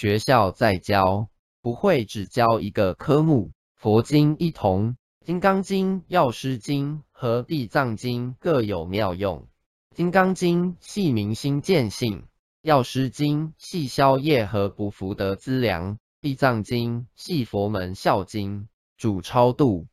学校在教，不会只教一个科目。佛经一同，《金刚经》《药师经》和《地藏经》各有妙用。《金刚经》系明心见性，《药师经》系消业和不福德资粮，《地藏经》系佛门孝经，主超度。